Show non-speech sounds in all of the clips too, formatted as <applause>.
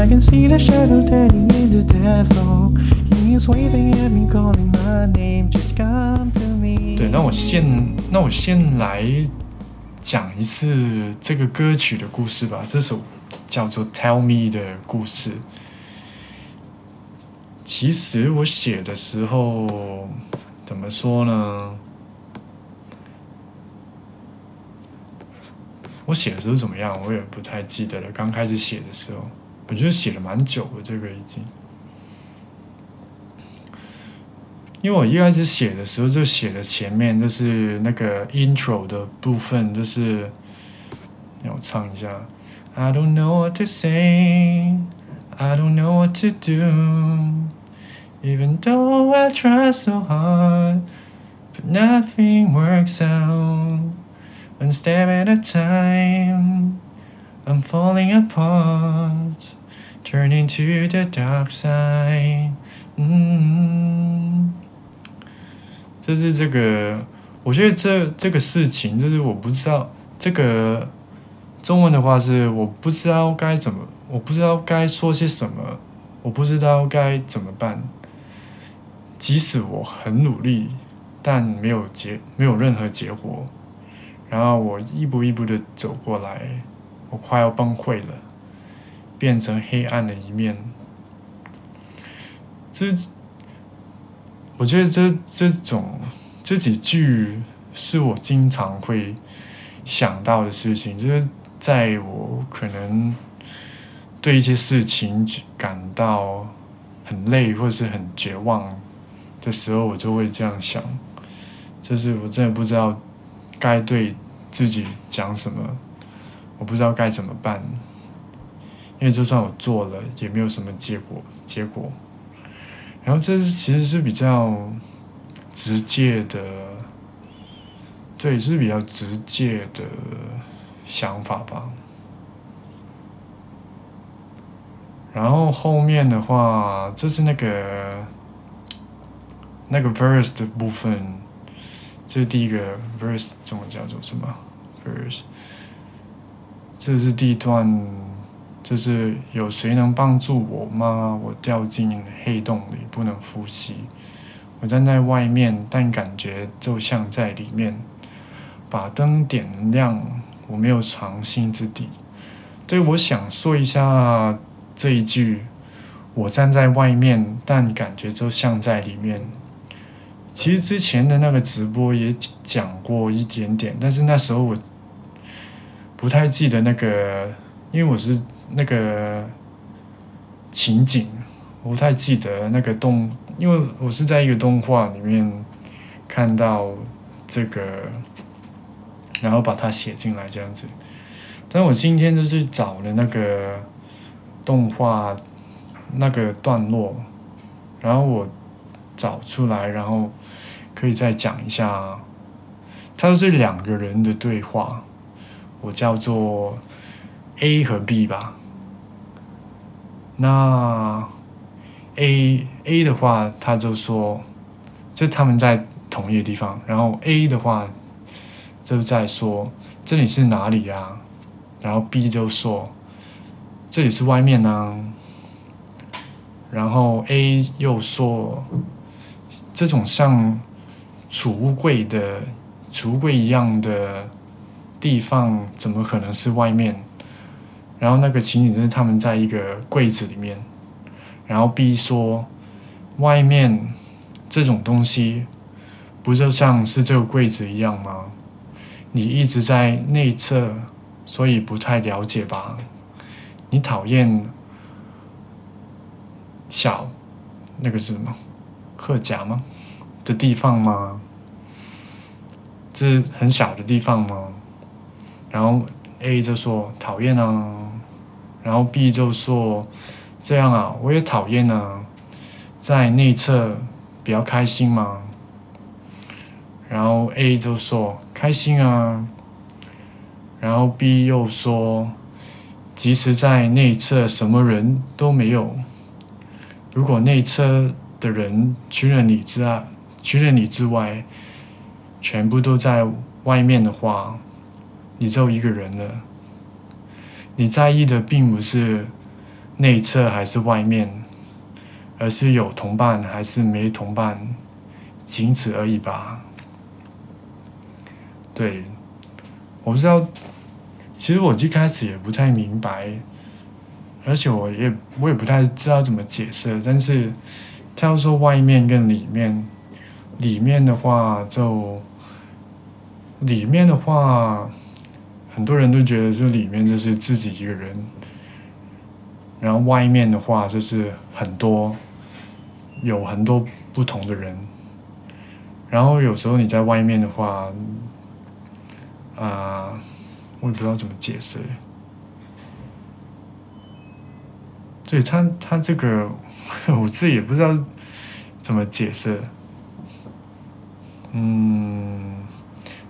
I can see the shadow turning into devil. He's waving at me, calling my name. Just come to me. 对，那我先那我先来讲一次这个歌曲的故事吧。这首叫做《Tell Me》的故事。其实我写的时候怎么说呢？我写的时候怎么样，我也不太记得了。刚开始写的时候，我觉得写了蛮久的，这个已经。因为我一开始写的时候就写了前面就是那个 intro 的部分，就是让我唱一下。I don't know what to say, I don't know what to do, even though I try so hard, but nothing works out. One step at a time, I'm falling apart, turning to the dark side. 嗯，就是这个，我觉得这这个事情，就是我不知道这个中文的话是我不知道该怎么，我不知道该说些什么，我不知道该怎么办。即使我很努力，但没有结，没有任何结果。然后我一步一步的走过来，我快要崩溃了，变成黑暗的一面。这，我觉得这这种这几句是我经常会想到的事情，就是在我可能对一些事情感到很累或是很绝望的时候，我就会这样想，就是我真的不知道。该对自己讲什么，我不知道该怎么办，因为就算我做了，也没有什么结果。结果，然后这是其实是比较直接的，对，是比较直接的想法吧。然后后面的话，这是那个那个 verse 的部分。这是第一个 verse，中文叫做什么 verse？这是第一段，就是有谁能帮助我吗？我掉进黑洞里，不能呼吸。我站在外面，但感觉就像在里面。把灯点亮，我没有藏心之地。对，我想说一下这一句：我站在外面，但感觉就像在里面。其实之前的那个直播也讲过一点点，但是那时候我不太记得那个，因为我是那个情景，我不太记得那个动，因为我是在一个动画里面看到这个，然后把它写进来这样子。但我今天就是找了那个动画那个段落，然后我找出来，然后。可以再讲一下，它是两个人的对话，我叫做 A 和 B 吧。那 A A 的话，他就说，就他们在同一个地方，然后 A 的话就在说这里是哪里呀？然后 B 就说这里是外面呢。然后 A 又说这种像。储物柜的储物柜一样的地方，怎么可能是外面？然后那个情景就是他们在一个柜子里面，然后 B 说：“外面这种东西，不就像是这个柜子一样吗？你一直在内侧，所以不太了解吧？你讨厌小那个是什么？鹤甲吗？”的地方吗？是很小的地方吗？然后 A 就说讨厌啊，然后 B 就说这样啊，我也讨厌啊。在内测比较开心嘛？然后 A 就说开心啊，然后 B 又说，即使在内测什么人都没有，如果内测的人除了你之外，除了你之外，全部都在外面的话，你就一个人了。你在意的并不是内侧还是外面，而是有同伴还是没同伴，仅此而已吧。对，我不知道，其实我一开始也不太明白，而且我也我也不太知道怎么解释。但是他要说外面跟里面，里面的话就里面的话。很多人都觉得这里面就是自己一个人，然后外面的话就是很多，有很多不同的人，然后有时候你在外面的话，啊，我也不知道怎么解释。对他，他这个 <laughs> 我自己也不知道怎么解释，嗯，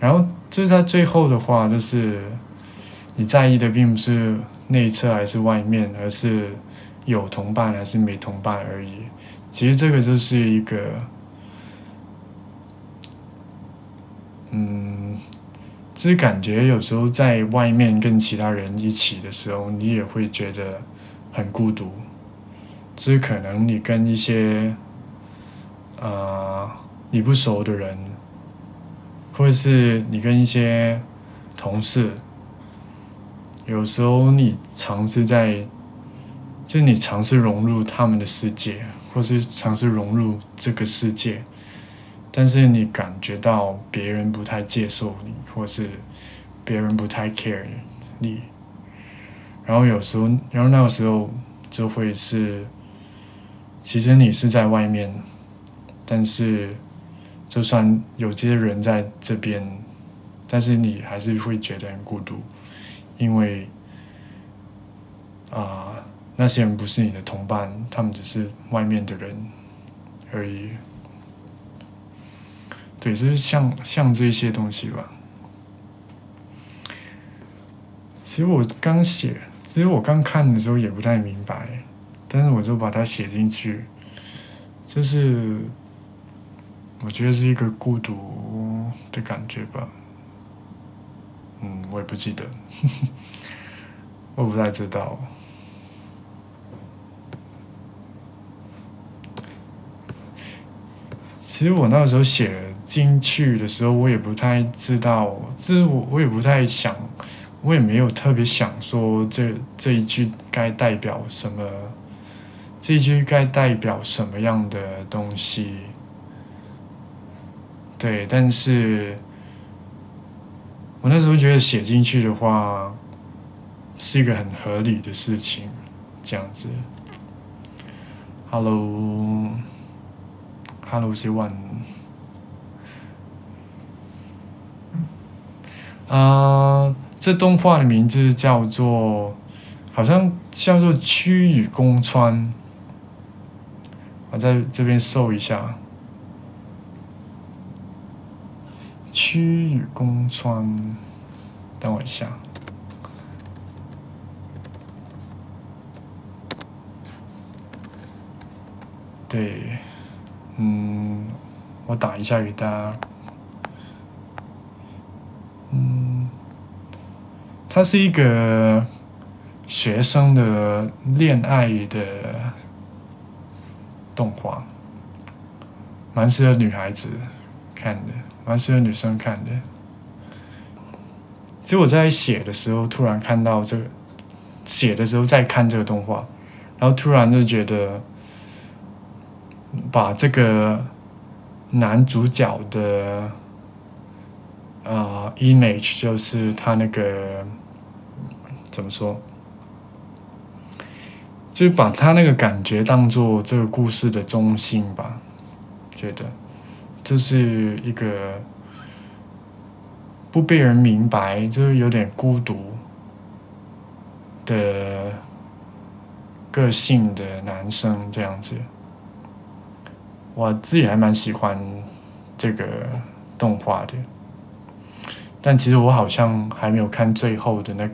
然后。就是在最后的话，就是你在意的并不是内侧还是外面，而是有同伴还是没同伴而已。其实这个就是一个，嗯，就是感觉有时候在外面跟其他人一起的时候，你也会觉得很孤独。就是可能你跟一些，呃，你不熟的人。或者是你跟一些同事，有时候你尝试在，就是你尝试融入他们的世界，或是尝试融入这个世界，但是你感觉到别人不太接受你，或是别人不太 care 你，然后有时候，然后那个时候就会是，其实你是在外面，但是。就算有这些人在这边，但是你还是会觉得很孤独，因为啊，那些人不是你的同伴，他们只是外面的人而已。对，就是像像这些东西吧。其实我刚写，其实我刚看的时候也不太明白，但是我就把它写进去，就是。我觉得是一个孤独的感觉吧，嗯，我也不记得，<laughs> 我不太知道。其实我那个时候写进去的时候，我也不太知道，就是我我也不太想，我也没有特别想说这这一句该代表什么，这一句该代表什么样的东西。对，但是我那时候觉得写进去的话是一个很合理的事情，这样子。Hello，Hello，C One。啊，这动画的名字叫做，好像叫做《区域宫川》。我在这边搜一下。区域宫川，等我一下。对，嗯，我打一下给大家。嗯，它是一个学生的恋爱的动画，蛮适合女孩子看的。蛮适合女生看的。其实我在写的时候，突然看到这个，写的时候在看这个动画，然后突然就觉得，把这个男主角的呃 image，就是他那个怎么说，就把他那个感觉当做这个故事的中心吧，觉得。这是一个不被人明白，就是有点孤独的个性的男生这样子。我自己还蛮喜欢这个动画的，但其实我好像还没有看最后的那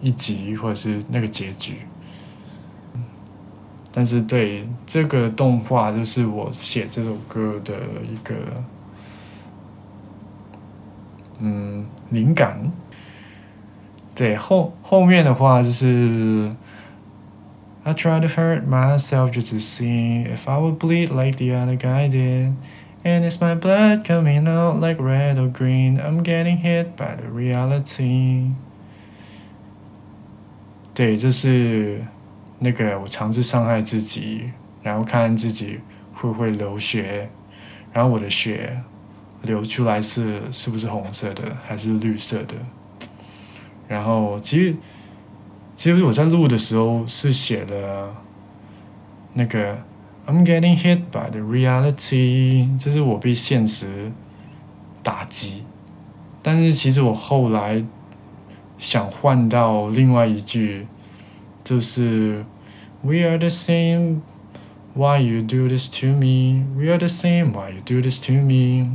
一集或者是那个结局。但是对这个动画，就是我写这首歌的一个嗯灵感。对后后面的话就是。I try to hurt myself just to see if I would bleed like the other guy did. And is my blood coming out like red or green? I'm getting hit by the reality. 对，就是那个我尝试伤害自己，然后看自己会不会流血，然后我的血流出来是是不是红色的还是绿色的？然后其实。其实我在录的时候是写了那个 "I'm getting hit by the reality"，这是我被现实打击。但是其实我后来想换到另外一句，就是 "We are the same, why you do this to me? We are the same, why you do this to me?"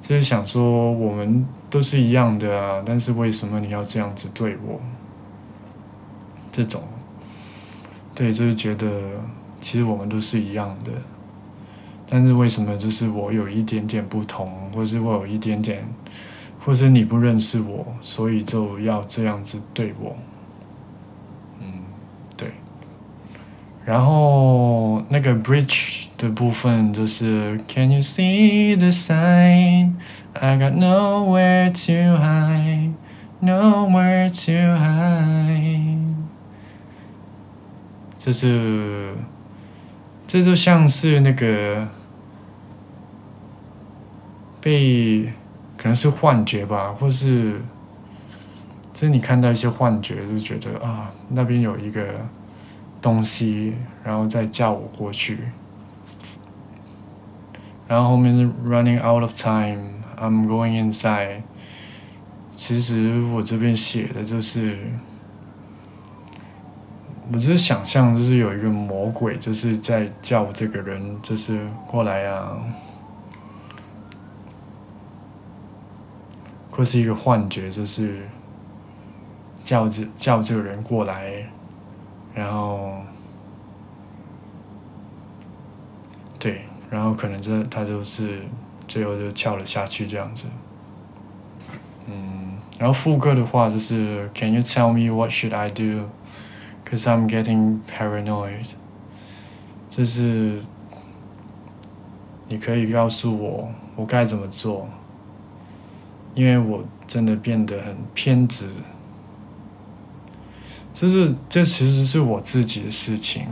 就是想说我们都是一样的啊，但是为什么你要这样子对我？这种，对，就是觉得其实我们都是一样的，但是为什么就是我有一点点不同，或是我有一点点，或是你不认识我，所以就要这样子对我，嗯，对。然后那个 bridge 的部分就是 Can you see the sign? I got nowhere to hide, nowhere to hide. 就是，这就像是那个被可能是幻觉吧，或是，就是你看到一些幻觉，就觉得啊，那边有一个东西，然后再叫我过去，然后后面是 running out of time，I'm going inside。其实我这边写的就是。我就是想象，就是有一个魔鬼，就是在叫这个人，就是过来啊，或是一个幻觉，就是叫这叫这个人过来，然后对，然后可能这他就是最后就跳了下去这样子。嗯，然后副歌的话就是 Can you tell me what should I do？Cause I'm getting paranoid，就是你可以告诉我我该怎么做，因为我真的变得很偏执。这是这其实是我自己的事情，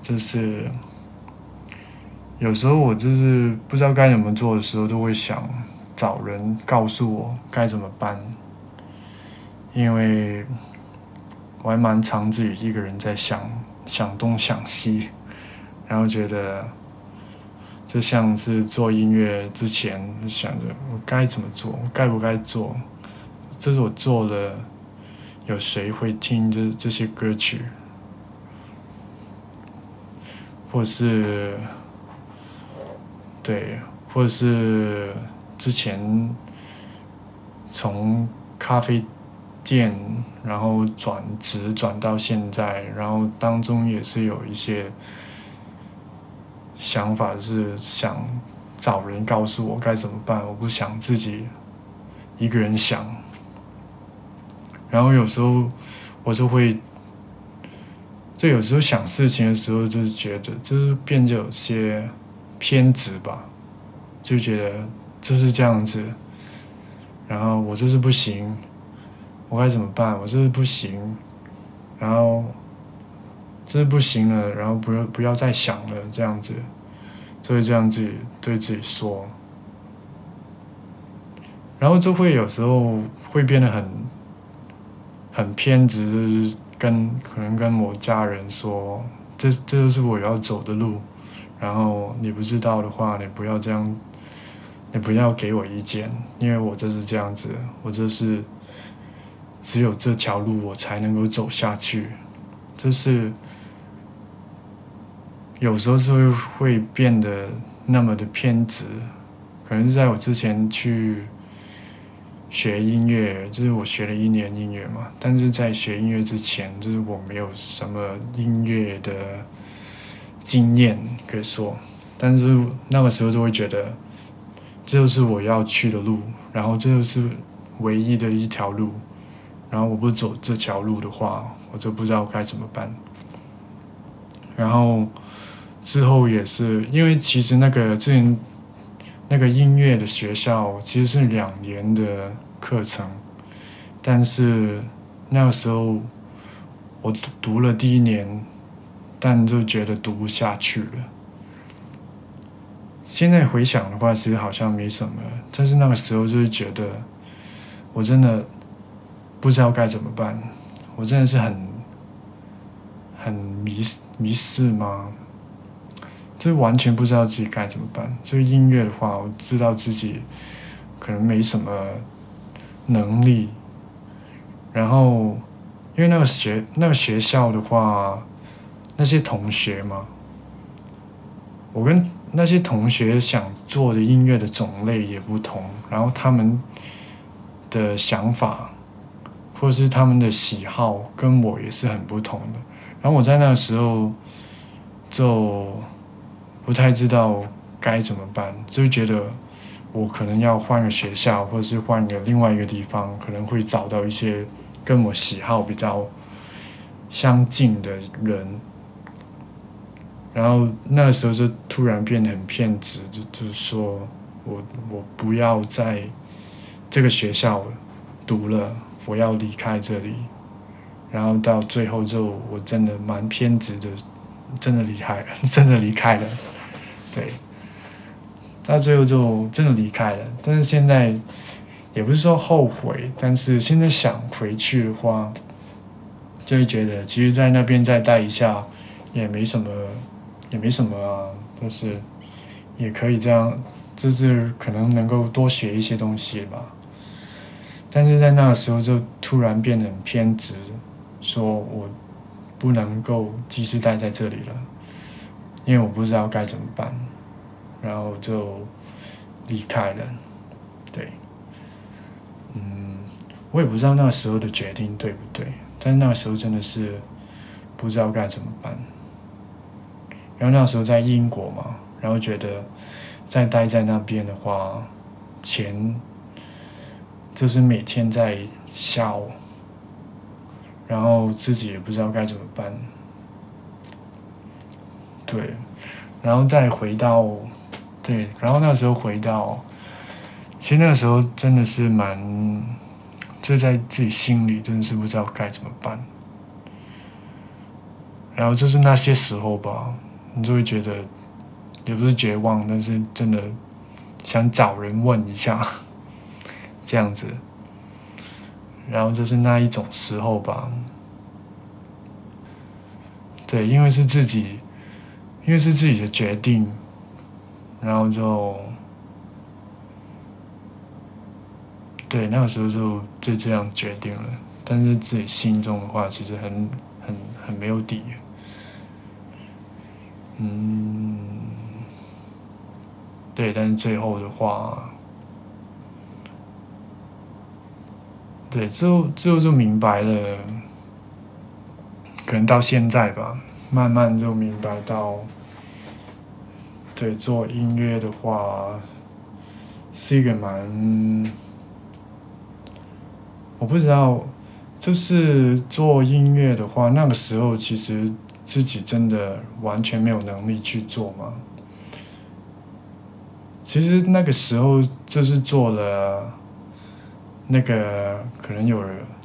就是有时候我就是不知道该怎么做的时候，都会想找人告诉我该怎么办，因为。我还蛮常自己一个人在想想东想西，然后觉得，就像是做音乐之前想着我该怎么做，我该不该做，这是我做了，有谁会听这这些歌曲，或是，对，或是之前从咖啡。店，然后转职转到现在，然后当中也是有一些想法，是想找人告诉我该怎么办，我不想自己一个人想。然后有时候我就会，就有时候想事情的时候，就是觉得就是变得有些偏执吧，就觉得就是这样子，然后我就是不行。我该怎么办？我这是不行，然后这是不行了，然后不要不要再想了，这样子，就会这样子对自己说，然后就会有时候会变得很很偏执，跟可能跟我家人说，这这就是我要走的路，然后你不知道的话，你不要这样，你不要给我意见，因为我就是这样子，我就是。只有这条路我才能够走下去，这是有时候就会变得那么的偏执，可能是在我之前去学音乐，就是我学了一年音乐嘛，但是在学音乐之前，就是我没有什么音乐的经验可以说，但是那个时候就会觉得这就是我要去的路，然后这就是唯一的一条路，然后我不走这条路的话，我就不知道该怎么办，然后。之后也是，因为其实那个之前那个音乐的学校其实是两年的课程，但是那个时候我读了第一年，但就觉得读不下去了。现在回想的话，其实好像没什么，但是那个时候就是觉得我真的不知道该怎么办，我真的是很很迷迷失吗？就完全不知道自己该怎么办。这个音乐的话，我知道自己可能没什么能力。然后，因为那个学那个学校的话，那些同学嘛，我跟那些同学想做的音乐的种类也不同，然后他们的想法或是他们的喜好跟我也是很不同的。然后我在那个时候就。不太知道该怎么办，就觉得我可能要换个学校，或者是换个另外一个地方，可能会找到一些跟我喜好比较相近的人。然后那时候就突然变得很偏执，就就说我我不要在这个学校读了，我要离开这里。然后到最后就我真的蛮偏执的，真的离开了，<laughs> 真的离开了。对，到最后就真的离开了。但是现在也不是说后悔，但是现在想回去的话，就会觉得其实，在那边再待一下也没什么，也没什么啊。但是也可以这样，就是可能能够多学一些东西吧。但是在那个时候就突然变得很偏执，说我不能够继续待在这里了。因为我不知道该怎么办，然后就离开了。对，嗯，我也不知道那个时候的决定对不对，但是那个时候真的是不知道该怎么办。然后那时候在英国嘛，然后觉得再待在那边的话，钱就是每天在笑，然后自己也不知道该怎么办。对，然后再回到，对，然后那时候回到，其实那个时候真的是蛮，就在自己心里真的是不知道该怎么办。然后就是那些时候吧，你就会觉得，也不是绝望，但是真的想找人问一下，<laughs> 这样子。然后就是那一种时候吧，对，因为是自己。因为是自己的决定，然后就对那个时候就就这样决定了。但是自己心中的话，其实很很很没有底。嗯，对，但是最后的话，对，最后最后就明白了。可能到现在吧，慢慢就明白到。对，做音乐的话是一个蛮……我不知道，就是做音乐的话，那个时候其实自己真的完全没有能力去做嘛。其实那个时候就是做了那个可能有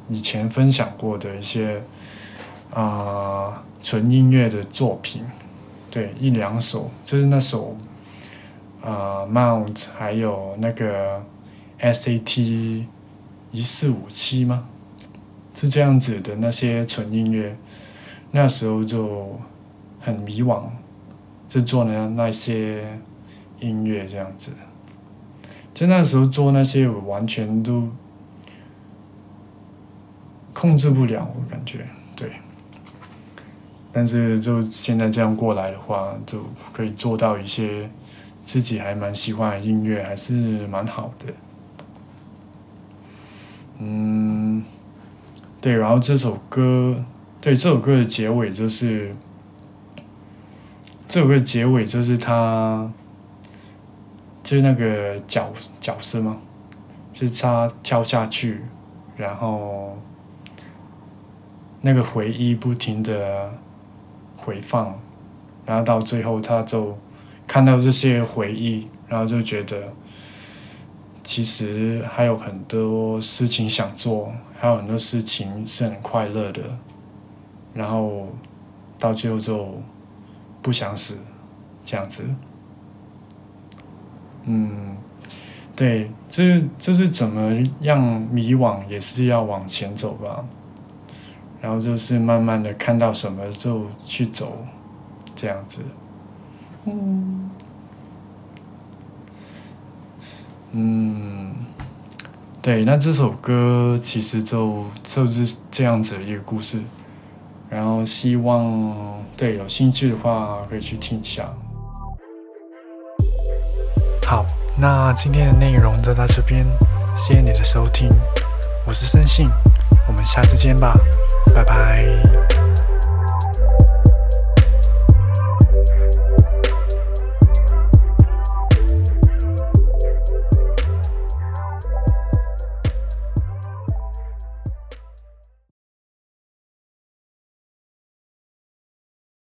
以前分享过的一些啊纯音乐的作品。对，一两首，就是那首，呃，Mount，还有那个 SAT 一四五七吗？是这样子的那些纯音乐，那时候就很迷惘，就做那那些音乐这样子，就那时候做那些我完全都控制不了，我感觉，对。但是就现在这样过来的话，就可以做到一些自己还蛮喜欢的音乐，还是蛮好的。嗯，对，然后这首歌，对这首歌的结尾就是，这首歌的结尾就是他，就是那个角角色吗？就是他跳下去，然后那个回忆不停的回放，然后到最后他就看到这些回忆，然后就觉得其实还有很多事情想做，还有很多事情是很快乐的，然后到最后就不想死，这样子。嗯，对，这这是怎么样迷惘，也是要往前走吧。然后就是慢慢的看到什么就去走，这样子。嗯，嗯，对，那这首歌其实就就是这样子的一个故事。然后希望对有兴趣的话可以去听一下。好，那今天的内容就到这边，谢谢你的收听，我是森信，我们下次见吧，拜拜。